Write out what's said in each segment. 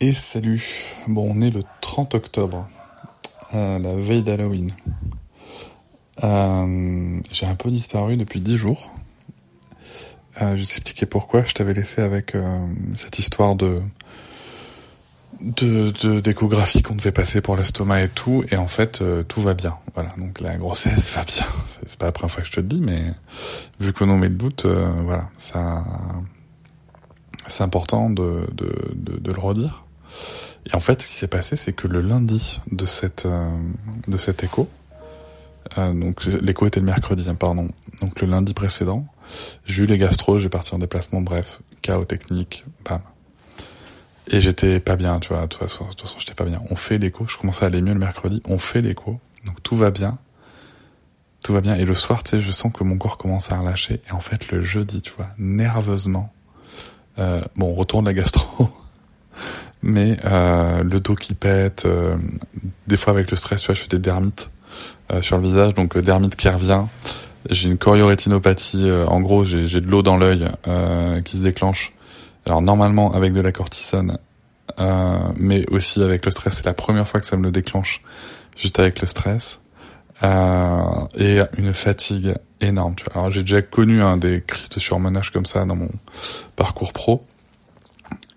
Et salut. Bon, on est le 30 octobre, euh, la veille d'Halloween. Euh, j'ai un peu disparu depuis 10 jours. Euh, je vais t'expliquer pourquoi. Je t'avais laissé avec euh, cette histoire de de d'échographie qu'on devait passer pour l'estomac et tout. Et en fait, euh, tout va bien. Voilà. Donc la grossesse va bien. C'est pas la première fois que je te le dis, mais vu qu'on en met le doute, euh, voilà, ça c'est important de, de, de, de, le redire. Et en fait, ce qui s'est passé, c'est que le lundi de cette euh, de cet écho, euh, donc l'écho était le mercredi, hein, pardon. Donc le lundi précédent, j'ai eu les gastro, j'ai parti en déplacement, bref, chaos technique, bam. Et j'étais pas bien, tu vois. De toute façon, de toute façon j'étais pas bien. On fait l'écho, je commençais à aller mieux le mercredi. On fait l'écho, donc tout va bien, tout va bien. Et le soir, tu sais, je sens que mon corps commence à relâcher. Et en fait, le jeudi, tu vois, nerveusement, euh, bon, on retourne la gastro. Mais euh, le dos qui pète, euh, des fois avec le stress, tu vois, je fais des dermites euh, sur le visage, donc dermite qui revient. J'ai une choriorétinopathie, euh, en gros, j'ai de l'eau dans l'œil qui se déclenche. Alors normalement avec de la cortisone, mais aussi avec le stress, c'est la première fois que ça me le déclenche, juste avec le stress. Et une fatigue énorme. Tu vois. Alors j'ai déjà connu hein, des crises de surmenage comme ça dans mon parcours pro.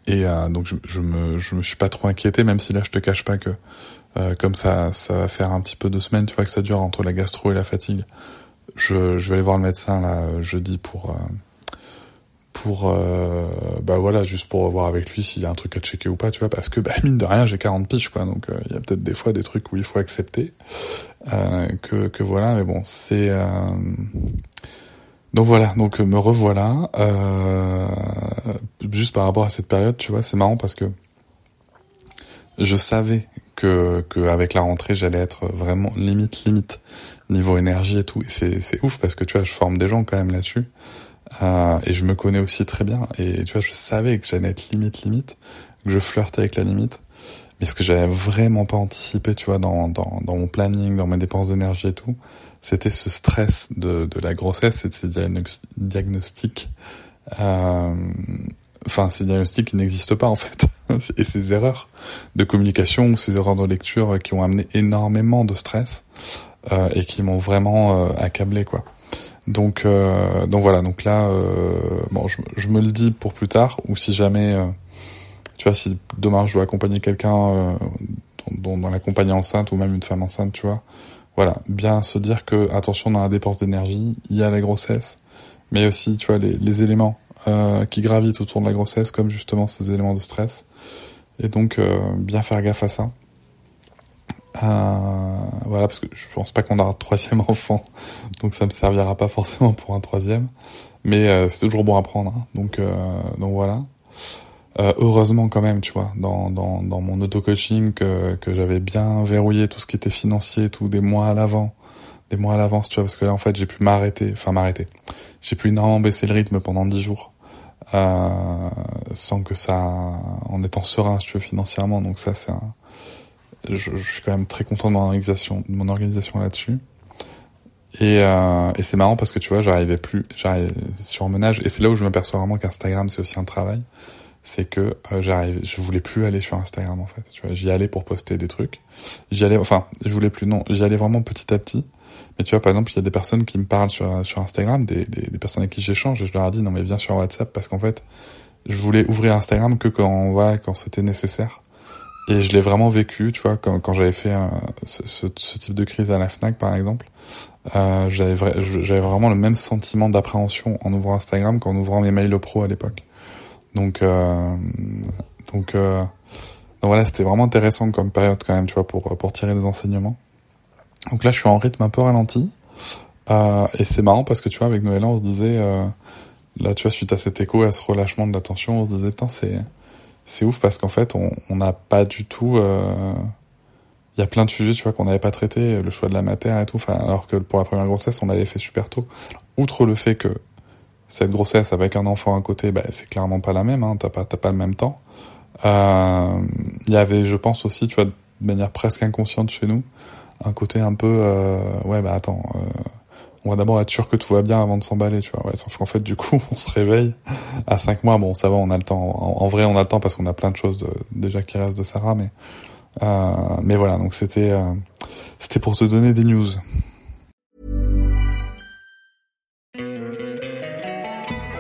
Et euh, donc je, je me je me suis pas trop inquiété, même si là je te cache pas que euh, comme ça ça va faire un petit peu de semaines, tu vois que ça dure entre la gastro et la fatigue. Je, je vais aller voir le médecin là jeudi pour euh, pour euh, bah voilà juste pour voir avec lui s'il y a un truc à checker ou pas tu vois parce que bah mine de rien j'ai 40 piges quoi donc euh, il y a peut-être des fois des trucs où il faut accepter euh, que que voilà mais bon c'est donc voilà, donc me revoilà. Euh, juste par rapport à cette période, tu vois, c'est marrant parce que je savais que, que avec la rentrée, j'allais être vraiment limite, limite niveau énergie et tout. Et c'est, c'est ouf parce que tu vois, je forme des gens quand même là-dessus. Euh, et je me connais aussi très bien. Et tu vois, je savais que j'allais être limite, limite, que je flirtais avec la limite. Mais ce que j'avais vraiment pas anticipé, tu vois, dans, dans, dans mon planning, dans mes dépenses d'énergie et tout, c'était ce stress de, de la grossesse et de ces diagnostics. Euh, enfin, ces diagnostics qui n'existent pas en fait, et ces erreurs de communication ou ces erreurs de lecture qui ont amené énormément de stress euh, et qui m'ont vraiment euh, accablé quoi. Donc, euh, donc voilà. Donc là, euh, bon, je, je, me le dis pour plus tard, ou si jamais tu vois, si demain je dois accompagner quelqu'un euh, dans, dans, l'accompagner enceinte ou même une femme enceinte, tu vois, voilà, bien se dire que attention dans la dépense d'énergie, il y a la grossesse, mais aussi, tu vois, les, les éléments euh, qui gravitent autour de la grossesse, comme justement ces éléments de stress, et donc euh, bien faire gaffe à ça. Euh, voilà, parce que je pense pas qu'on aura un troisième enfant, donc ça me servira pas forcément pour un troisième, mais euh, c'est toujours bon à prendre. Hein. donc, donc voilà. Euh, heureusement quand même, tu vois, dans, dans, dans mon auto-coaching que, que j'avais bien verrouillé tout ce qui était financier, tout des mois à l'avant, des mois à l'avance, tu vois, parce que là en fait j'ai pu m'arrêter, enfin m'arrêter. J'ai pu énormément baisser le rythme pendant dix jours, euh, sans que ça, en étant serein, si tu veux, financièrement. Donc ça c'est un, je, je, suis quand même très content de mon organisation, de mon organisation là-dessus. Et, euh, et c'est marrant parce que tu vois, j'arrivais plus, j'arrivais sur menage, et c'est là où je m'aperçois vraiment qu'Instagram c'est aussi un travail c'est que euh, j'arrive, je voulais plus aller sur Instagram en fait. Tu vois, j'y allais pour poster des trucs. J'y allais, enfin, je voulais plus. Non, j'y allais vraiment petit à petit. Mais tu vois, par exemple, il y a des personnes qui me parlent sur sur Instagram, des des, des personnes avec qui j'échange, et je leur ai dit non mais viens sur WhatsApp parce qu'en fait, je voulais ouvrir Instagram que quand voilà quand c'était nécessaire. Et je l'ai vraiment vécu, tu vois, quand, quand j'avais fait un, ce, ce, ce, type de crise à la Fnac, par exemple, euh, j'avais j'avais vraiment le même sentiment d'appréhension en ouvrant Instagram qu'en ouvrant mes mails pro à l'époque. Donc, euh, donc, euh, donc voilà, c'était vraiment intéressant comme période quand même, tu vois, pour pour tirer des enseignements. Donc là, je suis en rythme un peu ralenti. Euh, et c'est marrant parce que tu vois, avec Noël, on se disait, euh, là, tu vois, suite à cet écho, à ce relâchement de l'attention, on se disait, putain, c'est, c'est ouf parce qu'en fait, on n'a pas du tout. Euh, il y a plein de sujets, tu vois, qu'on n'avait pas traités, le choix de la matière et tout. Enfin, alors que pour la première grossesse, on l'avait fait super tôt. Outre le fait que cette grossesse avec un enfant à côté, bah, c'est clairement pas la même. Hein, t'as pas, t'as pas le même temps. Euh, il y avait, je pense aussi, tu vois, de manière presque inconsciente chez nous, un côté un peu, euh, ouais, bah attends. Euh, on va d'abord être sûr que tout va bien avant de s'emballer, tu vois. Ouais, sauf qu'en fait, du coup, on se réveille à cinq mois. Bon, ça va, on a le temps. En, vrai, on a le temps parce qu'on a plein de choses de, déjà qui restent de Sarah, mais euh, mais voilà. Donc c'était euh, c'était pour te donner des news.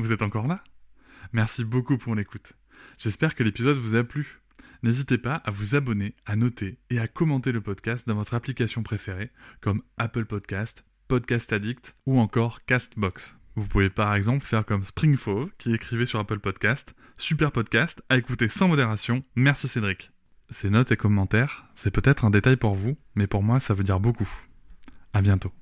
Vous êtes encore là? Merci beaucoup pour l'écoute. J'espère que l'épisode vous a plu. N'hésitez pas à vous abonner, à noter et à commenter le podcast dans votre application préférée, comme Apple Podcast, Podcast Addict ou encore Castbox. Vous pouvez par exemple faire comme Springfove qui écrivait sur Apple Podcast Super podcast à écouter sans modération. Merci Cédric. Ces notes et commentaires, c'est peut-être un détail pour vous, mais pour moi ça veut dire beaucoup. À bientôt.